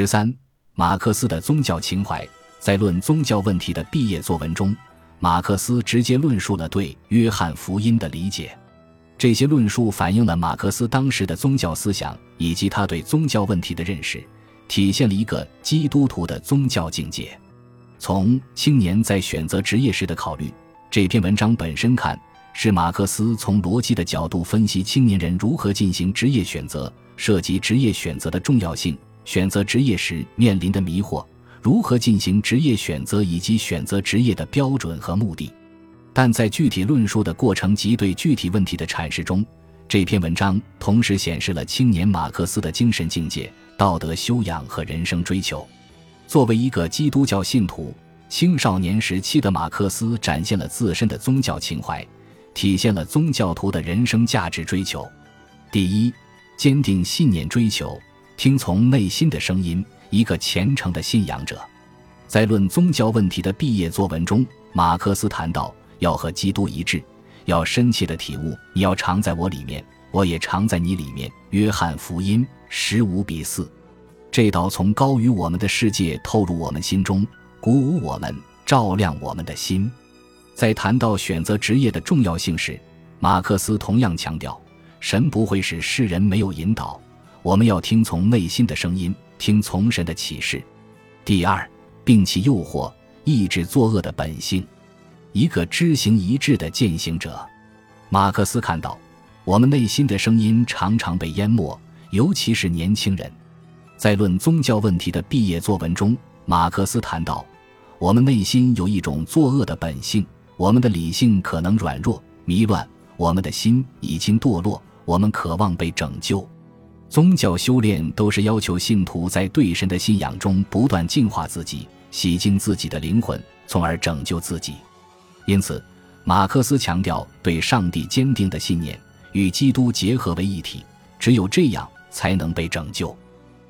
十三，马克思的宗教情怀，在论宗教问题的毕业作文中，马克思直接论述了对约翰福音的理解。这些论述反映了马克思当时的宗教思想以及他对宗教问题的认识，体现了一个基督徒的宗教境界。从青年在选择职业时的考虑这篇文章本身看，是马克思从逻辑的角度分析青年人如何进行职业选择，涉及职业选择的重要性，选择职业时面临的迷惑，如何进行职业选择以及选择职业的标准和目的。但在具体论述的过程及对具体问题的阐释中，这篇文章同时显示了青年马克思的精神境界、道德修养和人生追求。作为一个基督教信徒，青少年时期的马克思展现了自身的宗教情怀，体现了宗教徒的人生价值追求。第一，坚定信念追求，听从内心的声音，一个虔诚的信仰者。在论宗教问题的毕业作文中，马克思谈到。要和基督一致，要深切的体悟。你要常在我里面，我也常在你里面。约翰福音十五比四，这道从高于我们的世界透入我们心中，鼓舞我们，照亮我们的心。在谈到选择职业的重要性时，马克思同样强调：神不会使世人没有引导，我们要听从内心的声音，听从神的启示。第二，摒弃诱惑，抑制作恶的本性。一个知行一致的践行者，马克思看到，我们内心的声音常常被淹没，尤其是年轻人。在论宗教问题的毕业作文中，马克思谈到，我们内心有一种作恶的本性，我们的理性可能软弱迷乱，我们的心已经堕落，我们渴望被拯救。宗教修炼都是要求信徒在对神的信仰中不断净化自己，洗净自己的灵魂，从而拯救自己。因此，马克思强调对上帝坚定的信念与基督结合为一体，只有这样才能被拯救。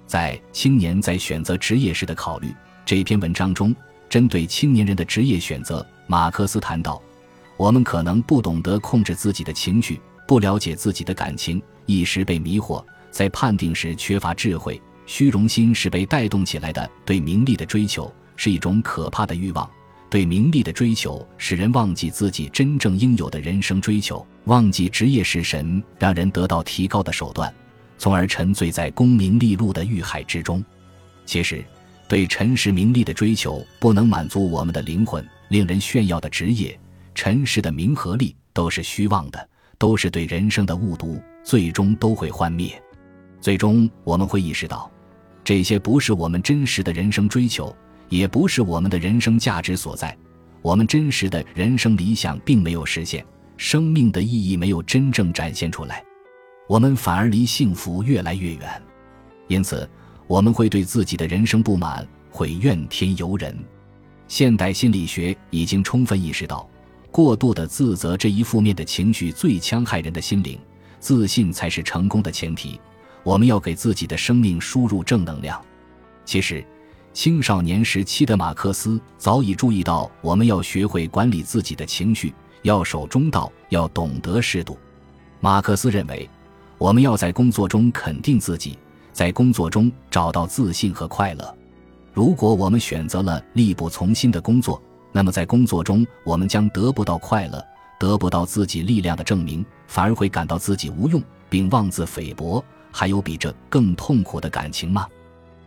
在青年在选择职业时的考虑这篇文章中，针对青年人的职业选择，马克思谈到：我们可能不懂得控制自己的情绪，不了解自己的感情，一时被迷惑，在判定时缺乏智慧。虚荣心是被带动起来的，对名利的追求是一种可怕的欲望。对名利的追求，使人忘记自己真正应有的人生追求，忘记职业是神让人得到提高的手段，从而沉醉在功名利禄的欲海之中。其实，对尘世名利的追求不能满足我们的灵魂，令人炫耀的职业、尘世的名和利都是虚妄的，都是对人生的误读，最终都会幻灭。最终，我们会意识到，这些不是我们真实的人生追求。也不是我们的人生价值所在，我们真实的人生理想并没有实现，生命的意义没有真正展现出来，我们反而离幸福越来越远。因此，我们会对自己的人生不满，会怨天尤人。现代心理学已经充分意识到，过度的自责这一负面的情绪最戕害人的心灵，自信才是成功的前提。我们要给自己的生命输入正能量。其实。青少年时期的马克思早已注意到，我们要学会管理自己的情绪，要守中道，要懂得适度。马克思认为，我们要在工作中肯定自己，在工作中找到自信和快乐。如果我们选择了力不从心的工作，那么在工作中我们将得不到快乐，得不到自己力量的证明，反而会感到自己无用，并妄自菲薄。还有比这更痛苦的感情吗？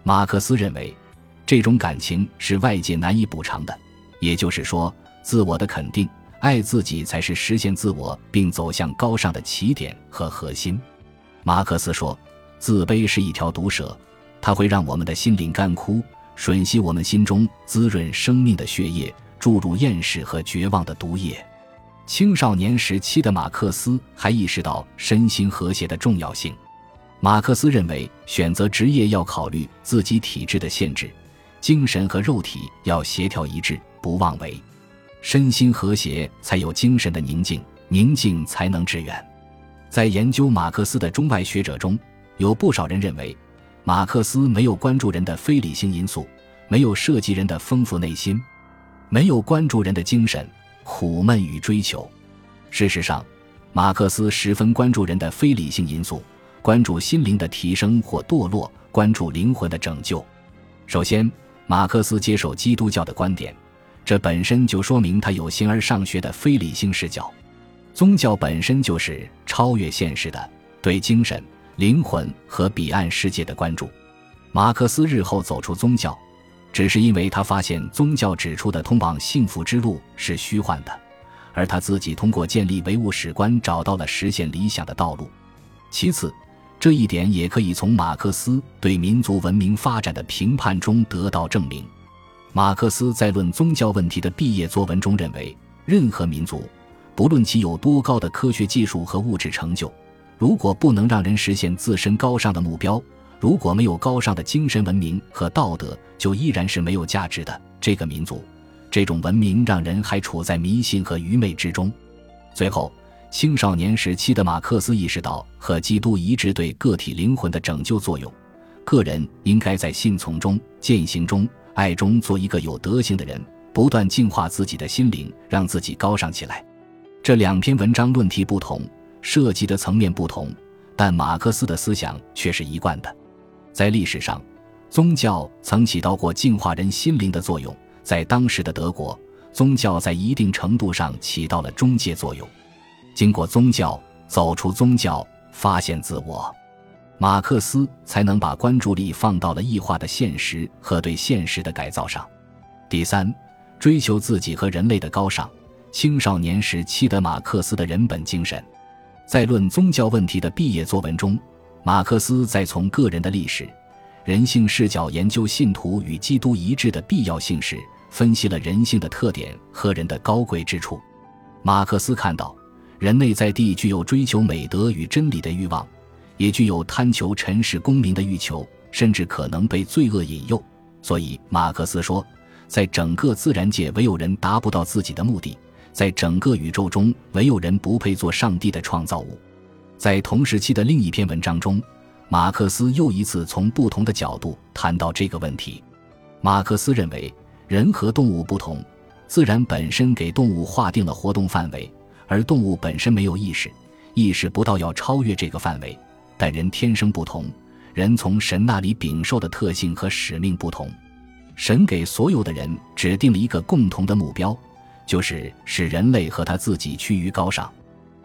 马克思认为。这种感情是外界难以补偿的，也就是说，自我的肯定、爱自己才是实现自我并走向高尚的起点和核心。马克思说：“自卑是一条毒蛇，它会让我们的心灵干枯，吮吸我们心中滋润生命的血液，注入厌世和绝望的毒液。”青少年时期的马克思还意识到身心和谐的重要性。马克思认为，选择职业要考虑自己体质的限制。精神和肉体要协调一致，不妄为，身心和谐才有精神的宁静，宁静才能致远。在研究马克思的中外学者中，有不少人认为，马克思没有关注人的非理性因素，没有涉及人的丰富内心，没有关注人的精神苦闷与追求。事实上，马克思十分关注人的非理性因素，关注心灵的提升或堕落，关注灵魂的拯救。首先，马克思接受基督教的观点，这本身就说明他有形而上学的非理性视角。宗教本身就是超越现实的，对精神、灵魂和彼岸世界的关注。马克思日后走出宗教，只是因为他发现宗教指出的通往幸福之路是虚幻的，而他自己通过建立唯物史观找到了实现理想的道路。其次，这一点也可以从马克思对民族文明发展的评判中得到证明。马克思在论宗教问题的毕业作文中认为，任何民族。不论其有多高的科学技术和物质成就，如果不能让人实现自身高尚的目标，如果没有高尚的精神文明和道德，就依然是没有价值的。这个民族，这种文明让人还处在迷信和愚昧之中。最后，青少年时期的马克思意识到和基督一致对个体灵魂的拯救作用，个人应该在信从中、践行中、爱中做一个有德行的人，不断净化自己的心灵，让自己高尚起来。这两篇文章论题不同，涉及的层面不同，但马克思的思想却是一贯的。在历史上，宗教曾起到过净化人心灵的作用。在当时的德国，宗教在一定程度上起到了中介作用。经过宗教，走出宗教，发现自我，马克思才能把关注力放到了异化的现实和对现实的改造上。第三，追求自己和人类的高尚。青少年时期的马克思的人本精神，在论宗教问题的毕业作文中，马克思在从个人的历史、人性视角研究信徒与基督一致的必要性时，分析了人性的特点和人的高贵之处。马克思看到，人类在地具有追求美德与真理的欲望，也具有贪求尘世功名的欲求，甚至可能被罪恶引诱。所以，马克思说，在整个自然界，唯有人达不到自己的目的。在整个宇宙中，唯有人不配做上帝的创造物。在同时期的另一篇文章中，马克思又一次从不同的角度谈到这个问题。马克思认为，人和动物不同，自然本身给动物划定了活动范围，而动物本身没有意识，意识不到要超越这个范围。但人天生不同，人从神那里禀受的特性和使命不同，神给所有的人指定了一个共同的目标。就是使人类和他自己趋于高尚，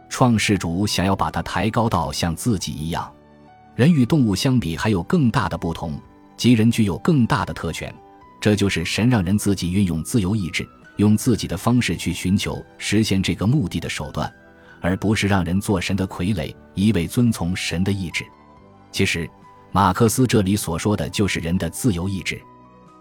创世主想要把他抬高到像自己一样。人与动物相比还有更大的不同，即人具有更大的特权。这就是神让人自己运用自由意志，用自己的方式去寻求实现这个目的的手段，而不是让人做神的傀儡，一味遵从神的意志。其实，马克思这里所说的就是人的自由意志。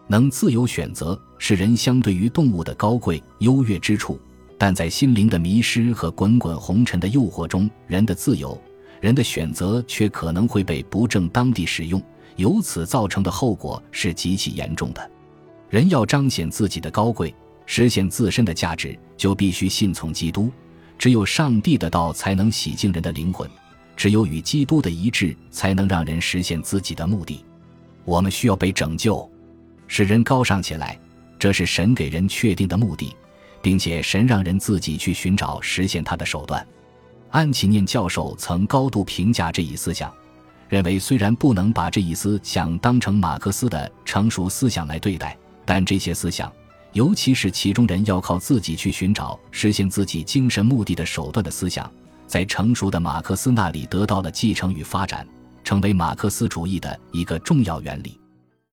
能自由选择是人相对于动物的高贵优越之处，但在心灵的迷失和滚滚红尘的诱惑中，人的自由、人的选择却可能会被不正当地使用，由此造成的后果是极其严重的。人要彰显自己的高贵，实现自身的价值，就必须信从基督。只有上帝的道才能洗净人的灵魂，只有与基督的一致，才能让人实现自己的目的。我们需要被拯救。使人高尚起来，这是神给人确定的目的，并且神让人自己去寻找实现他的手段。安启念教授曾高度评价这一思想，认为虽然不能把这一思想当成马克思的成熟思想来对待，但这些思想，尤其是其中人要靠自己去寻找实现自己精神目的的手段的思想，在成熟的马克思那里得到了继承与发展，成为马克思主义的一个重要原理。